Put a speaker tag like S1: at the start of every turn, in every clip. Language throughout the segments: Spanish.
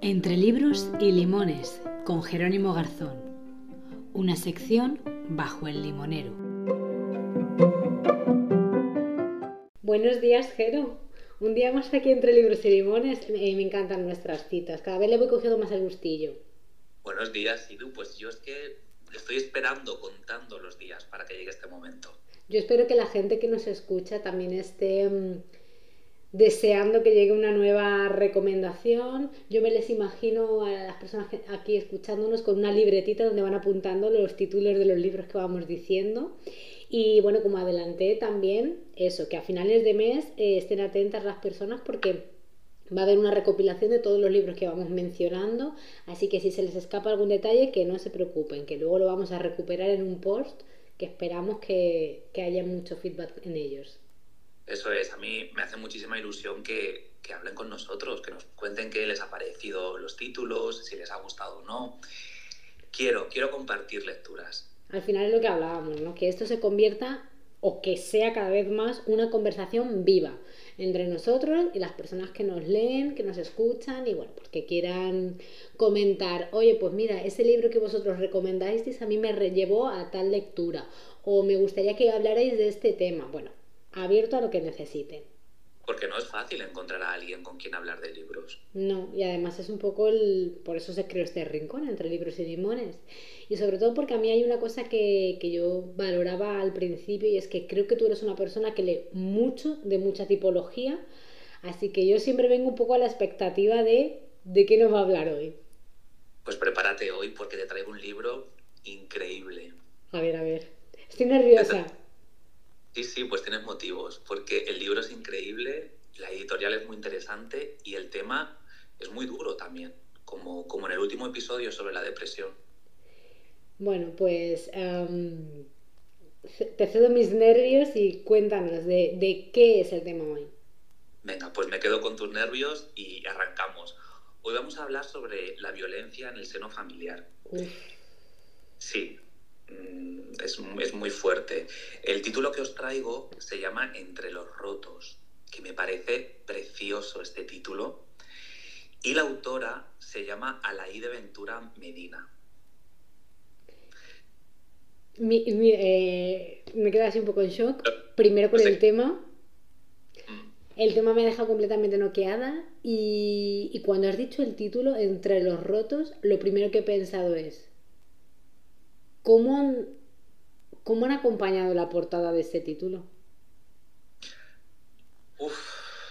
S1: Entre libros y limones, con Jerónimo Garzón. Una sección bajo el limonero. Buenos días, Jero. Un día más aquí entre libros y limones. Me, me encantan nuestras citas. Cada vez le voy cogiendo más el gustillo.
S2: Buenos días, Idu. Pues yo es que estoy esperando, contando los días para que llegue este momento.
S1: Yo espero que la gente que nos escucha también esté mm, deseando que llegue una nueva recomendación. Yo me les imagino a las personas aquí escuchándonos con una libretita donde van apuntando los títulos de los libros que vamos diciendo. Y bueno, como adelanté también, eso, que a finales de mes eh, estén atentas las personas porque va a haber una recopilación de todos los libros que vamos mencionando. Así que si se les escapa algún detalle, que no se preocupen, que luego lo vamos a recuperar en un post que esperamos que, que haya mucho feedback en ellos.
S2: Eso es, a mí me hace muchísima ilusión que, que hablen con nosotros, que nos cuenten qué les ha parecido los títulos, si les ha gustado o no. Quiero, quiero compartir lecturas.
S1: Al final es lo que hablábamos, ¿no? Que esto se convierta o que sea cada vez más una conversación viva entre nosotros y las personas que nos leen, que nos escuchan y bueno, pues que quieran comentar, oye, pues mira, ese libro que vosotros recomendáis a mí me llevó a tal lectura o me gustaría que hablarais de este tema. Bueno, abierto a lo que necesiten.
S2: Porque no es fácil encontrar a alguien con quien hablar de libros.
S1: No, y además es un poco el... Por eso se creó este rincón entre libros y limones. Y sobre todo porque a mí hay una cosa que, que yo valoraba al principio y es que creo que tú eres una persona que lee mucho, de mucha tipología, así que yo siempre vengo un poco a la expectativa de de qué nos va a hablar hoy.
S2: Pues prepárate hoy porque te traigo un libro increíble.
S1: A ver, a ver. Estoy nerviosa.
S2: Sí, sí, pues tienes motivos, porque el libro es increíble, la editorial es muy interesante y el tema es muy duro también, como, como en el último episodio sobre la depresión.
S1: Bueno, pues em, te cedo mis nervios y cuéntanos de, de qué es el tema hoy.
S2: Venga, pues me quedo con tus nervios y arrancamos. Hoy vamos a hablar sobre la violencia en el seno familiar.
S1: Uf,
S2: Sí, mm, es, es muy fuerte. El título que os traigo se llama Entre los rotos, que me parece precioso este título. Y la autora se llama Alaí de Ventura Medina.
S1: Mi- mi- eh, me quedo así un poco en shock. Primero con
S2: Sí.
S1: el tema.
S2: Mm,
S1: El tema me deja completamente noqueada. Y, y cuando has dicho el título, Entre los rotos, lo primero que he pensado es: ¿cómo han, cómo han acompañado la portada de este título?
S2: Uf,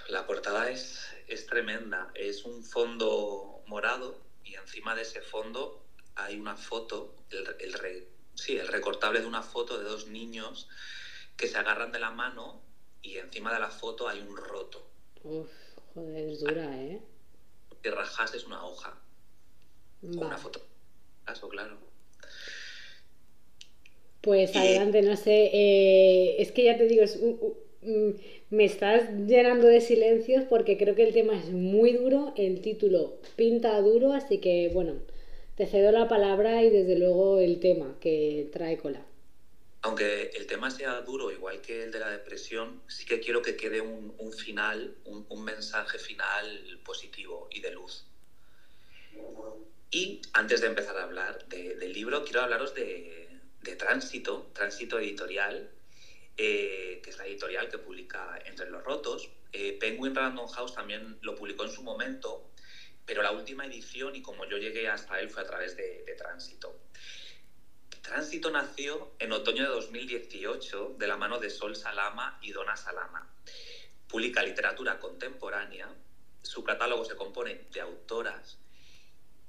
S2: la portada es, es tremenda. Es un fondo morado y encima de ese fondo hay una foto, el, el sí, el recortable de una foto de dos niños que se agarran de la mano y encima de la foto hay un roto.
S1: Uf, joder, es dura, ¿eh?
S2: Si rajas es una hoja una foto. Caso, claro.
S1: Pues
S2: Y-
S1: adelante, no sé. eh, es que ya te digo, es mm, me estás llenando de silencios porque creo que el tema es muy duro, el título pinta duro, así que bueno, te cedo la palabra y desde luego el tema que trae cola.
S2: Aunque el tema sea duro, igual que el de la depresión, sí que quiero que quede un, un final, un, un mensaje final positivo y de luz. Y antes de empezar a hablar de- del libro, quiero hablaros de, de Tránsito, Tránsito Editorial, eh, que es la editorial que publica Entre los Rotos. Eh, Penguin Random House también lo publicó en su momento, pero la última edición y como yo llegué hasta él fue a través de, Tránsito. Tránsito nació en otoño de 2018 de la mano de Sol Salama y Donna Salama. Publica literatura contemporánea, su catálogo se compone de autoras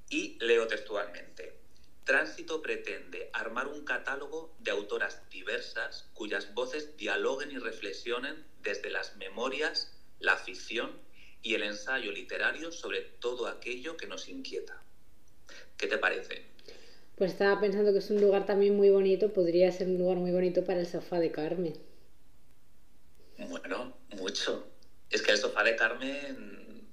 S2: y leo textualmente. Tránsito pretende armar un catálogo de autoras diversas cuyas voces dialoguen y reflexionen desde las memorias, la ficción y el ensayo literario sobre todo aquello que nos inquieta. ¿Qué te parece?
S1: Pues estaba pensando que es un lugar también muy bonito, podría ser un lugar muy bonito para el sofá de Carmen.
S2: Bueno, mucho. Es que el sofá de Carmen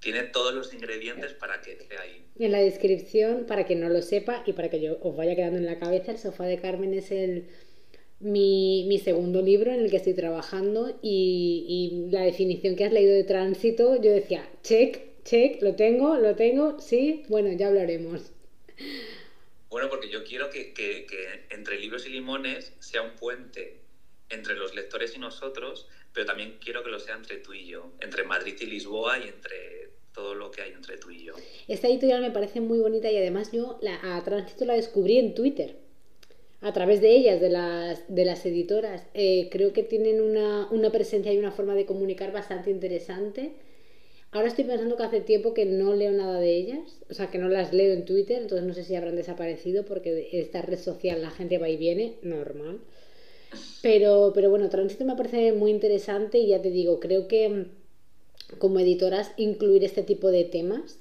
S2: tiene todos los ingredientes para que esté ahí.
S1: En la descripción, para quien no lo sepa y para que yo os vaya quedando en la cabeza, el sofá de Carmen es el mi, mi, segundo libro en el que estoy trabajando y, y, la definición que has leído de tránsito, yo decía, check, check, lo tengo, lo tengo, sí, bueno, ya hablaremos.
S2: Bueno, porque yo quiero que, que, que entre libros y limones sea un puente entre los lectores y nosotros, pero también quiero que lo sea entre tú y yo, entre Madrid y Lisboa y entre todo lo que hay entre tú y yo.
S1: Esta editorial me parece muy bonita y además yo la, a Tránsito la descubrí en Twitter a través de ellas, de las, de las editoras. Eh, creo que tienen una, una, presencia y una forma de comunicar bastante interesante. Ahora estoy pensando que hace tiempo que no leo nada de ellas, o sea, que no las leo en Twitter, entonces no sé si habrán desaparecido porque esta red social la gente va y viene, normal. Pero, pero bueno, Tránsito me parece muy interesante y ya te digo, creo que mm, como editoras incluir este tipo de temas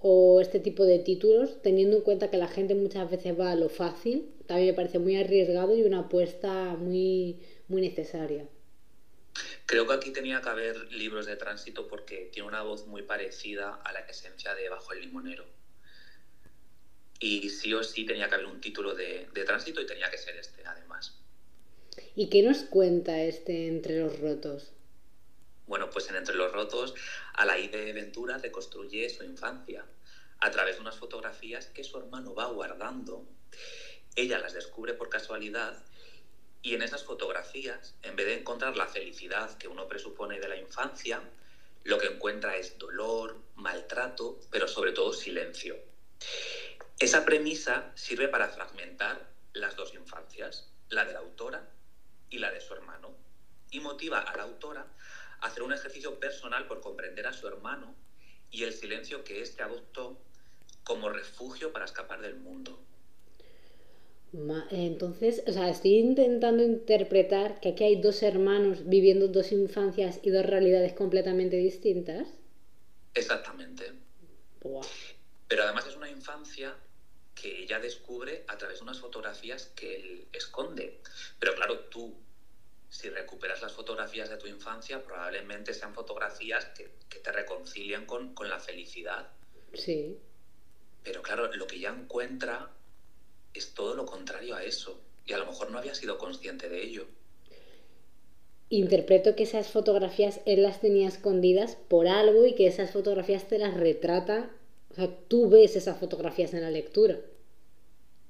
S1: o este tipo de títulos, teniendo en cuenta que la gente muchas veces va a lo fácil, también me parece muy arriesgado y una apuesta muy, muy necesaria.
S2: Creo que aquí tenía que haber libros de tránsito porque tiene una voz muy parecida a la esencia de Bajo el Limonero. Y sí o sí tenía que haber un título de, de tránsito y tenía que ser este, además.
S1: ¿Y qué nos cuenta este Entre los Rotos?
S2: Bueno, pues en Entre los Rotos, Alaide Ventura reconstruye su infancia a través de unas fotografías que su hermano va guardando. Ella las descubre por casualidad y en esas fotografías, en vez de encontrar la felicidad que uno presupone de la infancia, lo que encuentra es dolor, maltrato, pero sobre todo silencio. Esa premisa sirve para fragmentar las dos infancias, la de la autora y la de su hermano, y motiva a la autora hacer un ejercicio personal por comprender a su hermano y el silencio que éste adoptó como refugio para escapar del mundo.
S1: Entonces, o sea, estoy intentando interpretar que aquí hay dos hermanos viviendo dos infancias y dos realidades completamente distintas.
S2: Exactamente. Pero además es una infancia que ella descubre a través de unas fotografías que él esconde. Pero claro, tú si recuperas las fotografías de tu infancia, probablemente sean fotografías que, te reconcilien con, la felicidad.
S1: Sí.
S2: Pero claro, lo que ella encuentra es todo lo contrario a eso. Y a lo mejor no había sido consciente de ello.
S1: Interpreto que esas fotografías él las tenía escondidas por algo y que esas fotografías te las retrata. O sea, tú ves esas fotografías en la lectura.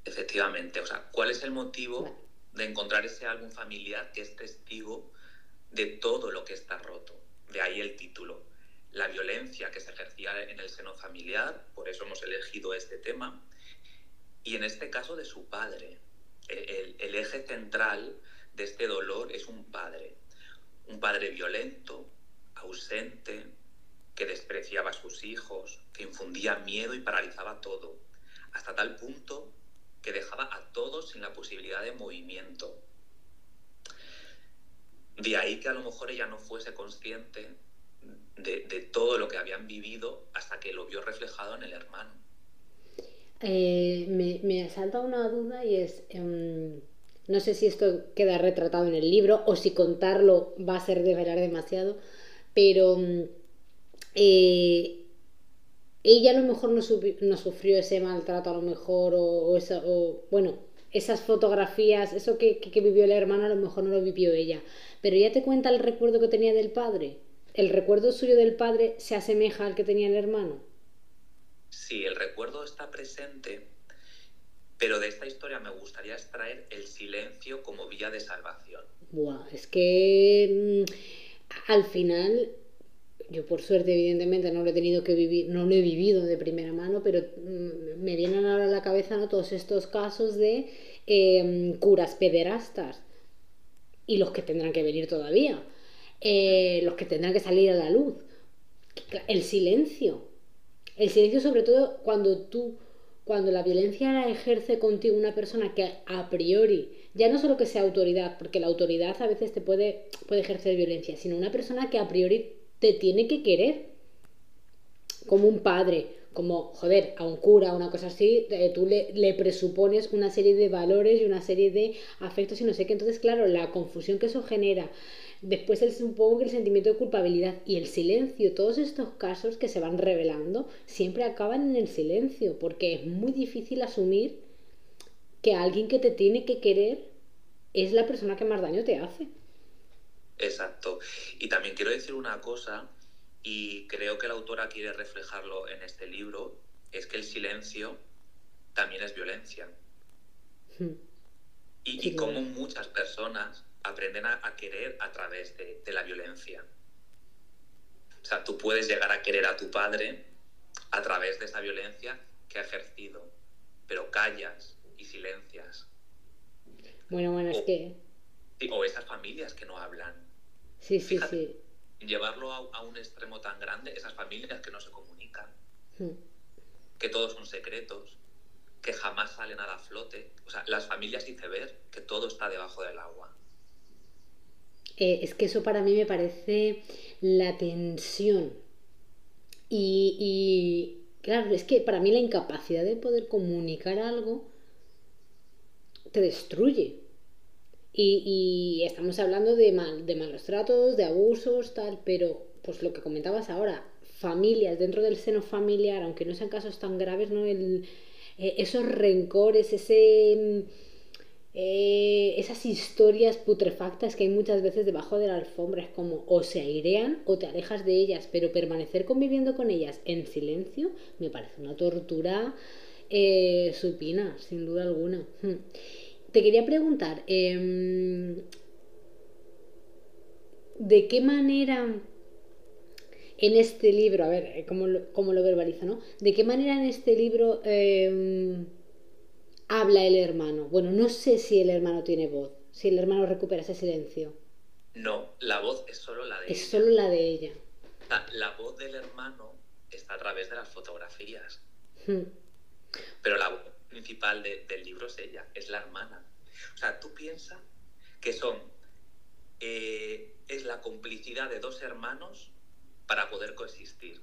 S2: Efectivamente. O sea, ¿cuál es el motivo? de encontrar ese álbum familiar que es testigo de todo lo que está roto. De ahí el título. La violencia que se ejercía en el seno familiar, por eso hemos elegido este tema, y en este caso de su padre. El, eje central de este dolor es un padre, un padre violento, ausente, que despreciaba a sus hijos, que infundía miedo y paralizaba todo, hasta tal punto que dejaba a todos sin la posibilidad de movimiento. De ahí que a lo mejor ella no fuese consciente de, todo lo que habían vivido hasta que lo vio reflejado en el hermano.
S1: Eh, me, me salta una duda y es, em, no sé si esto queda retratado en el libro o si contarlo va a ser develar demasiado, pero em, eh, ella a lo mejor no, no, sufrió ese maltrato, a lo mejor, o, o bueno, esas fotografías, eso que, que, vivió la hermana, a lo mejor no lo vivió ella. Pero ella te cuenta el recuerdo que tenía del padre. ¿El recuerdo suyo del padre se asemeja al que tenía el hermano?
S2: Sí, el recuerdo está presente, pero de esta historia me gustaría extraer el silencio como vía de salvación.
S1: Buah, es que mm, al final yo por suerte evidentemente no lo he tenido que vivir, no lo he vivido de primera mano, pero mm, me vienen ahora a la cabeza ¿no? todos estos casos de em, curas pederastas y los que tendrán que venir todavía, eh, los que tendrán que salir a la luz. El silencio, el silencio sobre todo cuando tú, cuando la violencia la ejerce contigo una persona que a priori, ya no solo que sea autoridad, porque la autoridad a veces te puede, puede ejercer violencia, sino una persona que a priori te tiene que querer como un padre, como, joder, a un cura, una cosa así, eh, tú le, le, presupones una serie de valores y una serie de afectos y no sé qué. Entonces, claro, la confusión que eso genera, después el, supongo que el sentimiento de culpabilidad y el silencio, todos estos casos que se van revelando, siempre acaban en el silencio, porque es muy difícil asumir que alguien que te tiene que querer es la persona que más daño te hace.
S2: Exacto. Y también quiero decir una cosa, y creo que la autora quiere reflejarlo en este libro, es que el silencio también es violencia. Hmm. Y, como muchas personas aprenden a, querer a través de, de la violencia. O sea, tú puedes llegar a querer a tu padre a través de esa violencia que ha ejercido, pero callas y silencias.
S1: Bueno, bueno, es que...
S2: O esas familias que no hablan.
S1: Sí, sí, sí.
S2: Llevarlo a, un extremo tan grande, esas familias que no se comunican, hmm. que todos son secretos, que jamás salen a la flote. O sea, las familias ver que todo está debajo del agua.
S1: Es que eso para mí me parece la tensión. Y, claro, es que para mí la incapacidad de poder comunicar algo te destruye. Y, estamos hablando de, mal, de malos tratos, de abusos, tal, pero pues lo que comentabas ahora, familias dentro del seno familiar, aunque no sean casos tan graves, ¿no? El, eh, esos rencores, ese eh, esas historias putrefactas que hay muchas veces debajo de la alfombra. Es como o se airean o te alejas de ellas, pero permanecer conviviendo con ellas en silencio me parece una tortura eh, supina, sin duda alguna. Hmm. Te quería preguntar, em, ¿de qué manera en este libro, a ver, cómo lo, cómo lo verbaliza, ¿no? ¿De qué manera en este libro em, habla el hermano. Bueno, no sé si el hermano tiene voz, si el hermano recupera ese silencio.
S2: No, la voz es solo la de
S1: ella. Es solo la de ella.
S2: La, voz del hermano está a través de las fotografías. Hmm. Pero la voz principal del libro es ella, es la hermana. O sea, tú piensas que son. Eh, es la complicidad de dos hermanos para poder coexistir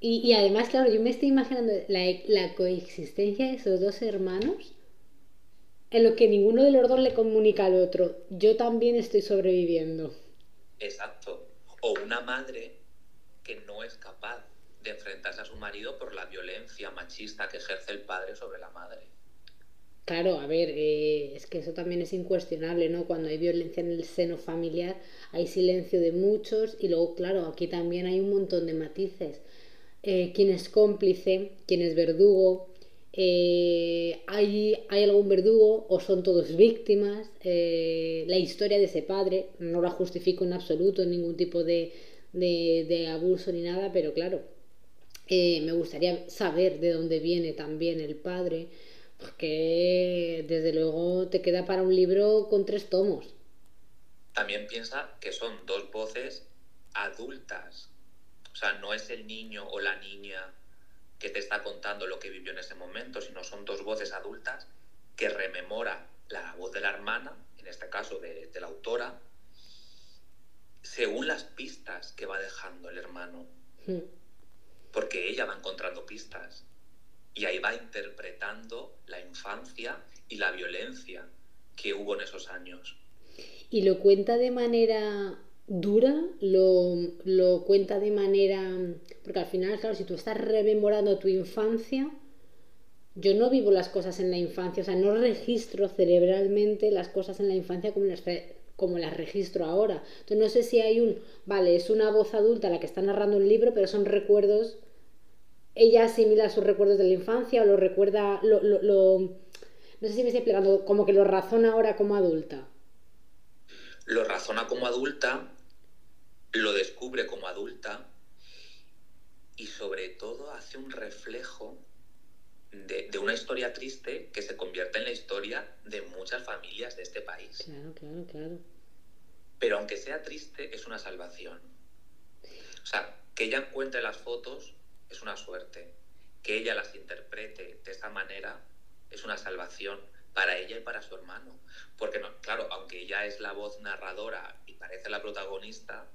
S1: y, además, claro, yo me estoy imaginando la, coexistencia de esos dos hermanos en lo que ninguno de los dos le comunica al otro. Yo también estoy sobreviviendo.
S2: Exacto. O una madre que no es capaz de enfrentarse a su marido por la violencia machista que ejerce el padre sobre la madre.
S1: Claro, a ver, eh, es que eso también es incuestionable, ¿no? Cuando hay violencia en el seno familiar hay silencio de muchos y luego, claro, aquí también hay un montón de matices. Eh, quién es cómplice, quién es verdugo, eh, ¿hay, ¿hay, algún verdugo o son todos víctimas? la historia de ese padre no la justifico en absoluto, ningún tipo de, de abuso ni nada, pero claro, me gustaría saber de dónde viene también el padre que desde luego te queda para un libro con tres tomos.
S2: También piensa que son dos voces adultas. O sea, no es el niño o la niña que te está contando lo que vivió en ese momento, sino son dos voces adultas que rememora la voz de la hermana, en este caso de, la autora, según las pistas que va dejando el hermano. Hmm. Porque ella va encontrando pistas y ahí va interpretando la infancia y la violencia que hubo en esos años.
S1: ¿Y lo cuenta de manera dura? ¿Lo, cuenta de manera...? Porque al final, claro, si tú estás rememorando tu infancia, yo no vivo las cosas en la infancia, o sea, no registro cerebralmente las cosas en la infancia como las, como las registro ahora. Entonces no sé si hay un, vale, es una voz adulta la que está narrando el libro, pero son recuerdos ella asimila sus recuerdos de la infancia o lo recuerda, lo, no sé si me estoy explicando, como que lo razona ahora como adulta.
S2: Lo razona como adulta, lo descubre como adulta y sobre todo hace un reflejo de, de, una historia triste que se convierte en la historia de muchas familias de este país.
S1: Claro, claro, claro.
S2: Pero aunque sea triste, es una salvación. O sea, que ella encuentre las fotos es una suerte. Que ella las interprete de esa manera es una salvación para ella y para su hermano. Porque, no, claro, aunque ella es la voz narradora y parece la protagonista,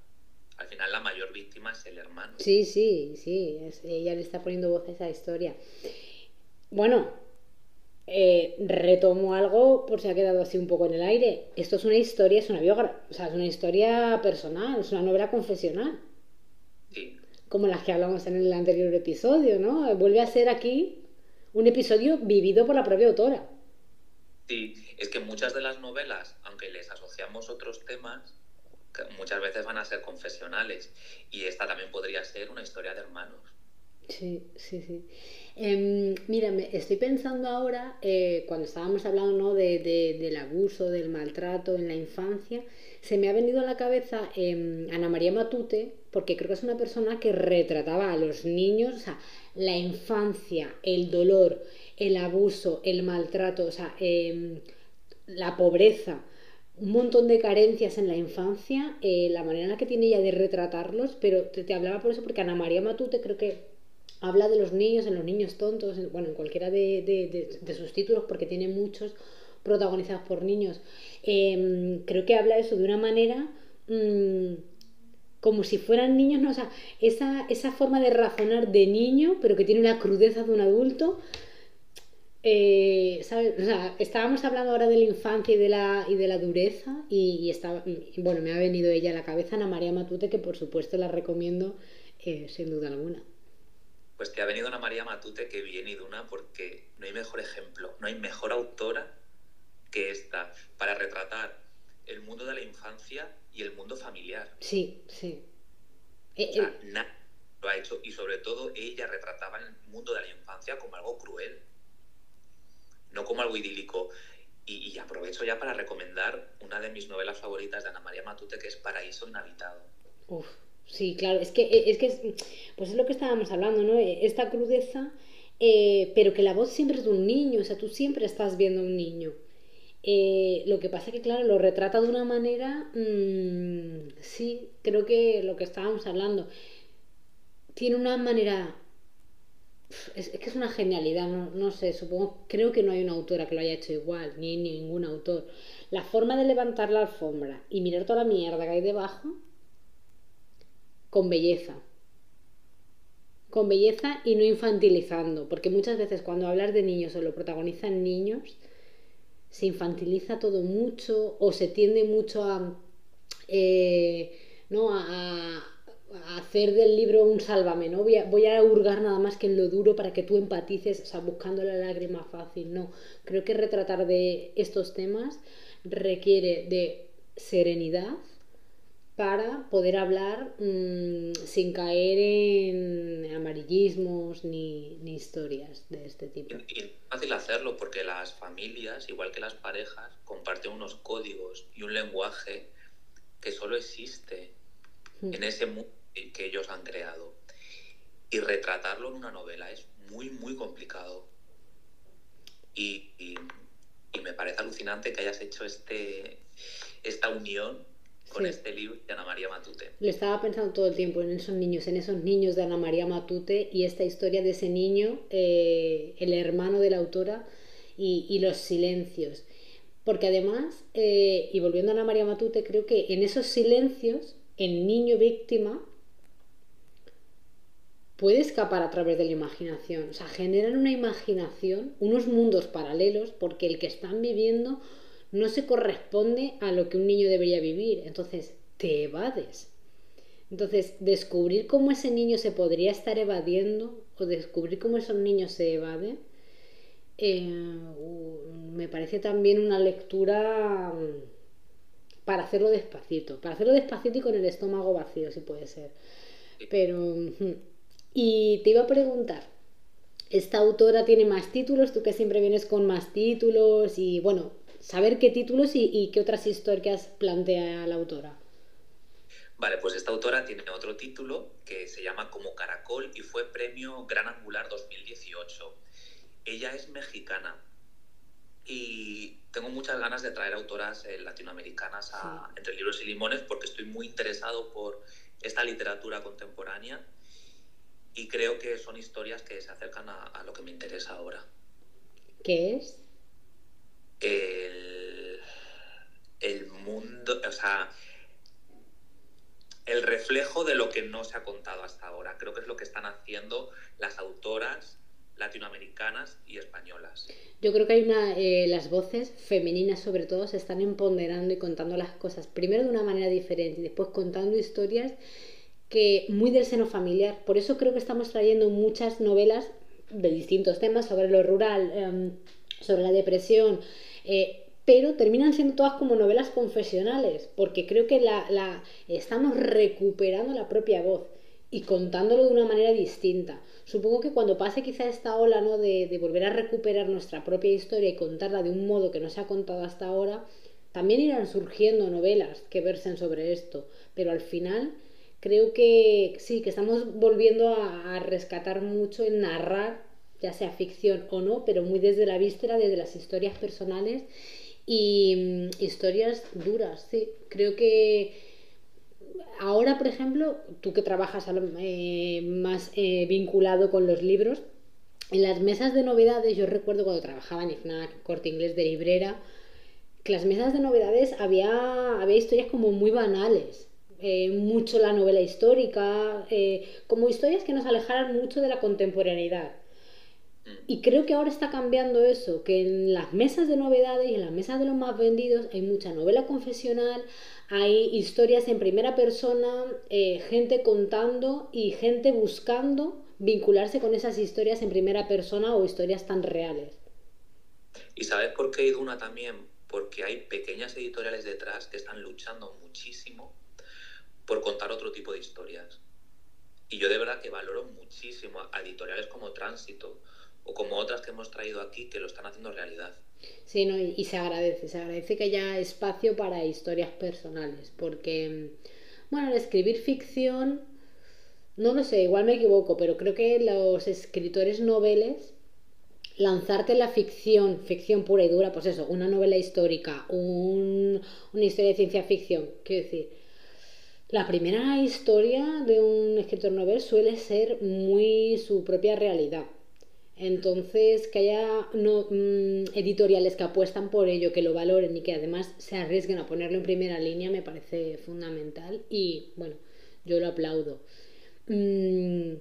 S2: al final la mayor víctima es el hermano.
S1: Sí, sí, sí, ella le está poniendo voz a esa historia. Bueno, eh, retomo algo por si ha quedado así un poco en el aire. Esto es una historia, es una biografía, o sea, es una historia personal, es una novela confesional como las que hablamos en el anterior episodio, ¿no? Vuelve a ser aquí un episodio vivido por la propia autora.
S2: Sí, es que muchas de las novelas, aunque les asociamos otros temas, muchas veces van a ser confesionales. Y esta también podría ser una historia de hermanos.
S1: Sí, sí, sí. Eh, mira, estoy pensando ahora, eh, cuando estábamos hablando de, del abuso, del maltrato en la infancia, se me ha venido a la cabeza em, Ana María Matute, porque creo que es una persona que retrataba a los niños, o sea, la infancia, el dolor, el abuso, el maltrato, o sea, em, la pobreza, un montón de carencias en la infancia, eh, la manera en la que tiene ella de retratarlos, pero te, hablaba por eso porque Ana María Matute creo que habla de los niños, en los niños tontos, bueno, en cualquiera de, sus títulos, porque tiene muchos protagonizados por niños. Em, creo que habla eso de una manera mm, como si fueran niños, ¿no? O sea, esa, esa forma de razonar de niño, pero que tiene una crudeza de un adulto. Eh, ¿sabes? Estábamos hablando ahora de la infancia y de la, y de la dureza y, estaba, bueno, me ha venido ella a la cabeza Ana María Matute, que por supuesto la recomiendo eh, sin duda alguna.
S2: Pues te ha venido una María Matute que viene y una porque no hay mejor ejemplo, no hay mejor autora que esta para retratar el mundo de la infancia y el mundo familiar.
S1: Sí, sí.
S2: Eh, eh. lo ha hecho y sobre todo ella retrataba el mundo de la infancia como algo cruel, no como algo idílico. Y, y, aprovecho ya para recomendar una de mis novelas favoritas de Ana María Matute, que es Paraíso Inhabitado.
S1: Uf, Sí, claro, es que eh, es, que pues es lo que estábamos hablando, ¿no? Eh, esta crudeza, eh, pero que la voz siempre es de un niño, o sea, tú siempre estás viendo a un niño. Lo que pasa es que, claro, lo retrata de una manera, mm, sí, creo que lo que estábamos hablando, tiene una manera, es, que es una genialidad, no, no, sé, supongo, creo que no hay una autora que lo haya hecho igual, ni ningún autor. La forma de levantar la alfombra y mirar toda la mierda que hay debajo, con belleza. Con belleza y no infantilizando, porque muchas veces cuando hablas de niños o lo protagonizan niños, se infantiliza todo mucho o se tiende mucho a, eh, ¿no? a, hacer del libro un sálvame, ¿no? Voy a, voy a, hurgar nada más que en lo duro para que tú empatices, o sea, buscando la lágrima fácil, no. Creo que retratar de estos temas requiere de serenidad, para poder hablar mm, sin caer en amarillismos ni, historias de este tipo.
S2: Y, es fácil hacerlo porque las familias, igual que las parejas, comparten unos códigos y un lenguaje que solo existe hmm. en ese mundo que ellos han creado. Y retratarlo en una novela es muy, muy complicado. Y, y me parece alucinante que hayas hecho este, esta unión con este libro de Ana María Matute.
S1: Lo estaba pensando todo el tiempo en esos niños, en esos niños de Ana María Matute y esta historia de ese niño, eh, el hermano de la autora y, los silencios. Porque además, eh, y volviendo a Ana María Matute, creo que en esos silencios, el niño víctima puede escapar a través de la imaginación. O sea, generan una imaginación, unos mundos paralelos, porque el que están viviendo no se corresponde a lo que un niño debería vivir. Entonces, te evades. Entonces, descubrir cómo ese niño se podría estar evadiendo o descubrir cómo esos niños se evaden, eh, me parece también una lectura mm, para hacerlo despacito, para hacerlo despacito y con el estómago vacío, si puede ser. Pero, y te iba a preguntar, ¿esta autora tiene más títulos? Tú que siempre vienes con más títulos y bueno, saber qué títulos y, qué otras historias plantea la autora.
S2: Vale, pues esta autora tiene otro título que se llama Como Caracol y fue premio Gran Angular 2018. Ella es mexicana y tengo muchas ganas de traer autoras eh, latinoamericanas a, entre libros y limones porque estoy muy interesado por esta literatura contemporánea y creo que son historias que se acercan a lo que me interesa ahora.
S1: ¿Qué es?
S2: El, mundo, o sea, el reflejo de lo que no se ha contado hasta ahora. Creo que es lo que están haciendo las autoras latinoamericanas y españolas.
S1: Yo creo que hay una, eh, las voces femeninas sobre todo se están empoderando y contando las cosas, primero de una manera diferente y después contando historias que muy del seno familiar. Por eso creo que estamos trayendo muchas novelas de distintos temas sobre lo rural, em, sobre la depresión, eh, pero terminan siendo todas como novelas confesionales, porque creo que la, la, estamos recuperando la propia voz y contándolo de una manera distinta. Supongo que cuando pase quizá esta ola ¿no? de, de volver a recuperar nuestra propia historia y contarla de un modo que no se ha contado hasta ahora, también irán surgiendo novelas que versen sobre esto, pero al final creo que sí, que estamos volviendo a, a rescatar mucho en narrar ya sea ficción o no, pero muy desde la víscera, desde las historias personales y mm, historias duras, sí. Creo que ahora, por ejemplo, tú que trabajas eh, más eh, vinculado con los libros, en las mesas de novedades, yo recuerdo cuando trabajaba en IFNAC, corte inglés de librera, que las mesas de novedades había, había historias como muy banales. Eh, mucho la novela histórica, como historias que nos alejaran mucho de la contemporaneidad. Y creo que ahora está cambiando eso, que en las mesas de novedades y en las mesas de los más vendidos hay mucha novela confesional, hay historias en primera persona, eh, gente contando y gente buscando vincularse con esas historias en primera persona o historias tan reales.
S2: ¿Y sabes por qué Iduna también? Porque hay pequeñas editoriales detrás que están luchando muchísimo por contar otro tipo de historias. Y yo de verdad que valoro muchísimo a editoriales como Tránsito, o como otras que hemos traído aquí que lo están haciendo realidad.
S1: Sí, no, y, se agradece, se agradece que haya espacio para historias personales, porque, bueno, el escribir ficción, no lo sé, igual me equivoco, pero creo que los escritores noveles, lanzarte la ficción, ficción pura y dura, pues eso, una novela histórica, un, una historia de ciencia ficción, quiero decir, la primera historia de un escritor novel suele ser muy su propia realidad entonces, que haya no, mm, editoriales que apuestan por ello, que lo valoren y que además se arriesguen a ponerlo en primera línea me parece fundamental y bueno, yo lo aplaudo. Mm,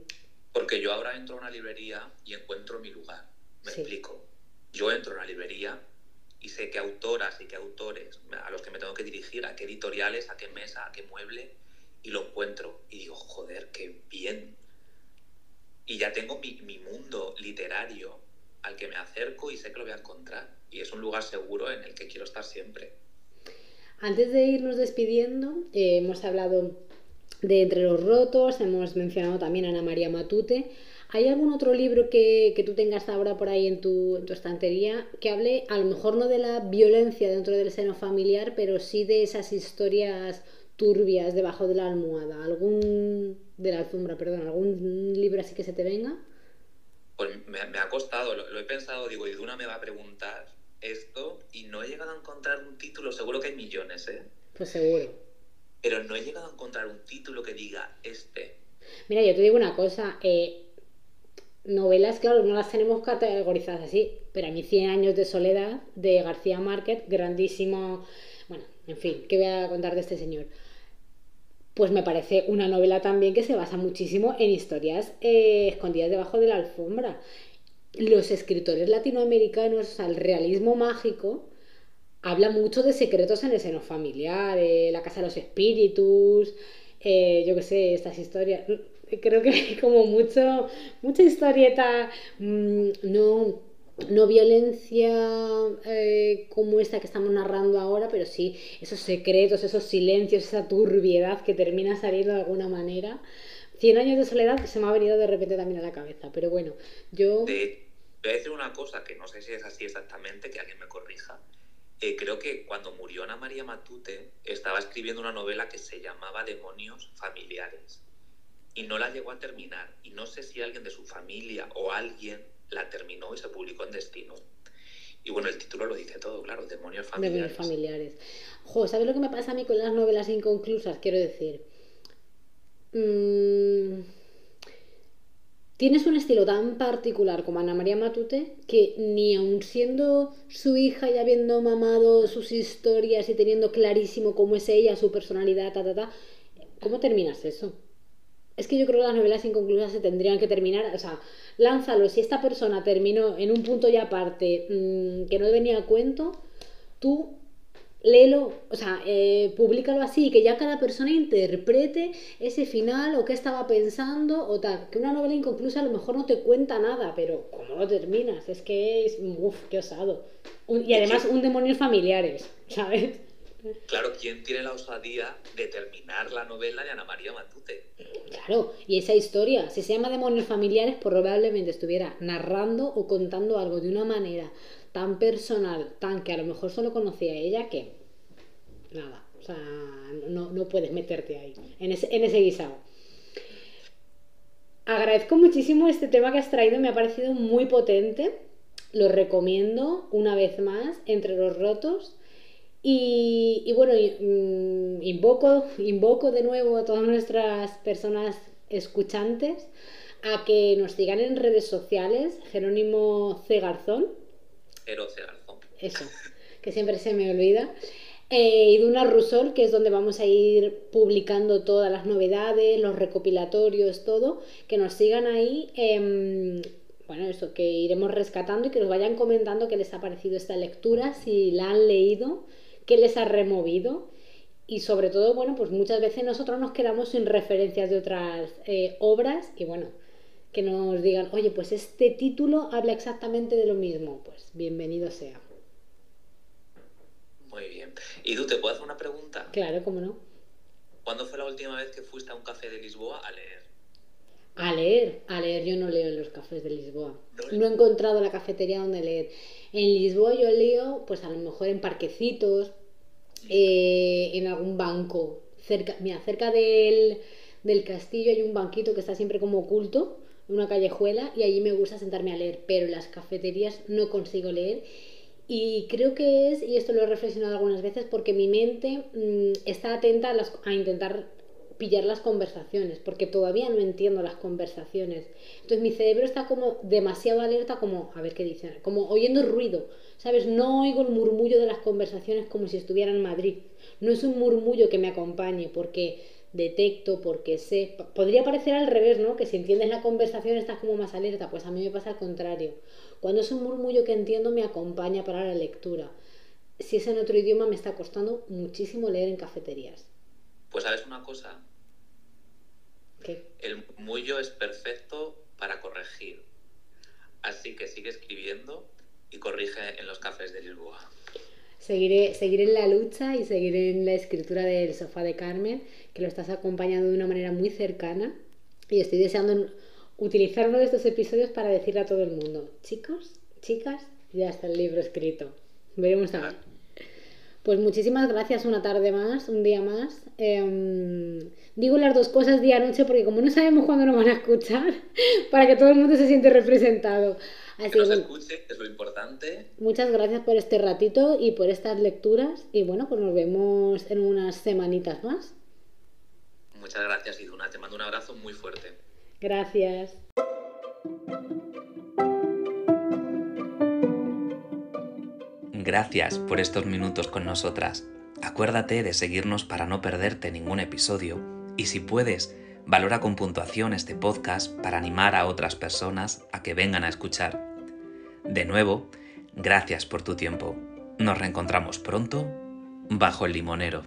S2: Porque yo ahora entro a una librería y encuentro mi lugar. Me explico. Yo entro a una librería y sé qué autoras y qué autores a los que me tengo que dirigir, a qué editoriales, a qué mesa, a qué mueble, y lo encuentro. Y digo, joder, qué bien y ya tengo mi, mi, mundo literario al que me acerco y sé que lo voy a encontrar. Y es un lugar seguro en el que quiero estar siempre.
S1: Antes de irnos despidiendo, eh, hemos hablado de Entre los Rotos, hemos mencionado también a Ana María Matute. ¿Hay algún otro libro que, que tú tengas ahora por ahí en tu, en tu, estantería que hable, a lo mejor no de la violencia dentro del seno familiar, pero sí de esas historias turbias debajo de la almohada? ¿Algún de la alfombra, perdón, algún libro así que se te venga?
S2: Pues me, me ha costado, lo, lo, he pensado, digo, y Duna me va a preguntar esto y no he llegado a encontrar un título, seguro que hay millones, ¿eh?
S1: Pues seguro.
S2: Pero no he llegado a encontrar un título que diga este.
S1: Mira, yo te digo una cosa, eh, novelas, claro, no las tenemos categorizadas así, pero a mí 100 años de soledad de García Márquez, grandísimo, bueno, en fin, ¿qué voy a contar de este señor? pues me parece una novela también que se basa muchísimo en historias eh, escondidas debajo de la alfombra. Los escritores latinoamericanos, el realismo mágico, habla mucho de secretos en el seno familiar, la casa de los espíritus, eh, yo qué sé, estas historias. Creo que hay como mucho, mucha historieta mmm, no no violencia eh, como esta que estamos narrando ahora, pero sí esos secretos, esos silencios, esa turbiedad que termina saliendo de alguna manera. Cien años de soledad se me ha venido de repente también a la cabeza, pero bueno, yo...
S2: voy a decir una cosa que no sé si es así exactamente, que alguien me corrija. Eh, creo que cuando murió Ana María Matute estaba escribiendo una novela que se llamaba Demonios Familiares y no la llegó a terminar. Y no sé si alguien de su familia o alguien la terminó y se publicó en Destino. Y bueno, el título lo dice todo, claro, Demonios Familiares.
S1: Demonios Familiares. Jo, ¿sabes lo que me pasa a mí con las novelas inconclusas? Quiero decir. Mmm, tienes un estilo tan particular como Ana María Matute que ni aun siendo su hija y habiendo mamado sus historias y teniendo clarísimo cómo es ella, su personalidad, ta, ta, ta, ¿cómo terminas eso? Es que yo creo que las novelas inconclusas se tendrían que terminar, o sea, lánzalo, si esta persona terminó en un punto ya aparte mmm, que no venía a cuento, tú léelo, o sea, eh, públicalo así, que ya cada persona interprete ese final o qué estaba pensando o tal. Que una novela inconclusa a lo mejor no te cuenta nada, pero ¿cómo lo terminas? Es que es, uff, qué osado. y además un demonios familiares, ¿sabes?
S2: Claro, ¿quién tiene la osadía de terminar la novela de Ana María Matute?
S1: Claro, y esa historia, si se llama Demonios Familiares, probablemente estuviera narrando o contando algo de una manera tan personal, tan que a lo mejor solo conocía ella que nada, o sea, no, no puedes meterte ahí, en ese, en ese guisado. Agradezco muchísimo este tema que has traído, me ha parecido muy potente, lo recomiendo una vez más, Entre los Rotos y, bueno, mm, invoco, invoco de nuevo a todas nuestras personas escuchantes a que nos sigan en redes sociales, Jerónimo C. Garzón.
S2: C. Garzón.
S1: Eso, que siempre se me olvida. Eh, y Duna Rusol, que es donde vamos a ir publicando todas las novedades, los recopilatorios, todo, que nos sigan ahí. Em, bueno, eso, que iremos rescatando y que nos vayan comentando qué les ha parecido esta lectura, si la han leído qué les ha removido y sobre todo, bueno, pues muchas veces nosotros nos quedamos sin referencias de otras eh, obras y bueno, que nos digan, oye, pues este título habla exactamente de lo mismo, pues bienvenido sea.
S2: Muy bien. ¿Y tú te puedo hacer una pregunta?
S1: Claro, cómo no.
S2: ¿Cuándo fue la última vez que fuiste a un café de Lisboa a leer?
S1: A leer, a leer, yo no leo en los cafés de Lisboa. No, he encontrado la cafetería donde leer. En Lisboa yo leo, pues a lo mejor en parquecitos, eh, en algún banco. Cerca, mira, cerca del, del castillo hay un banquito que está siempre como oculto, una callejuela, y allí me gusta sentarme a leer, pero en las cafeterías no consigo leer. Y creo que es, y esto lo he reflexionado algunas veces, porque mi mente mm, está atenta a, a intentar pillar las conversaciones, porque todavía no entiendo las conversaciones. Entonces mi cerebro está como demasiado alerta, como, a ver qué dicen, como oyendo ruido, ¿sabes? No oigo el murmullo de las conversaciones como si estuviera en Madrid. No es un murmullo que me acompañe, porque detecto, porque sé. Podría parecer al revés, ¿no? Que si entiendes la conversación estás como más alerta, pues a mí me pasa al contrario. Cuando es un murmullo que entiendo me acompaña para la lectura. Si es en otro idioma me está costando muchísimo leer en cafeterías.
S2: Pues sabes una cosa. El murmullo es perfecto para corregir. Así que sigue escribiendo y corrige en los cafés de Lisboa.
S1: Seguiré, seguiré en la lucha y seguiré en la escritura del sofá de Carmen, que lo estás acompañando de una manera muy cercana. Y estoy deseando utilizar uno de estos episodios para decirle a todo el mundo, chicos, chicas, ya está el libro escrito. Veremos a. Pues muchísimas gracias una tarde más, un día más. Em, digo las dos cosas día-noche porque como no sabemos cuándo nos van a escuchar, para que todo el mundo se siente representado.
S2: Así que nos escuche, es lo importante.
S1: Muchas gracias por este ratito y por estas lecturas. Y bueno, pues nos vemos en unas semanitas más.
S2: Muchas gracias, Iduna. Te mando un abrazo muy fuerte.
S1: Gracias.
S3: Gracias por estos minutos con nosotras. Acuérdate de seguirnos para no perderte ningún episodio y si puedes, valora con puntuación este podcast para animar a otras personas a que vengan a escuchar. De nuevo, gracias por tu tiempo. Nos reencontramos pronto bajo el limonero.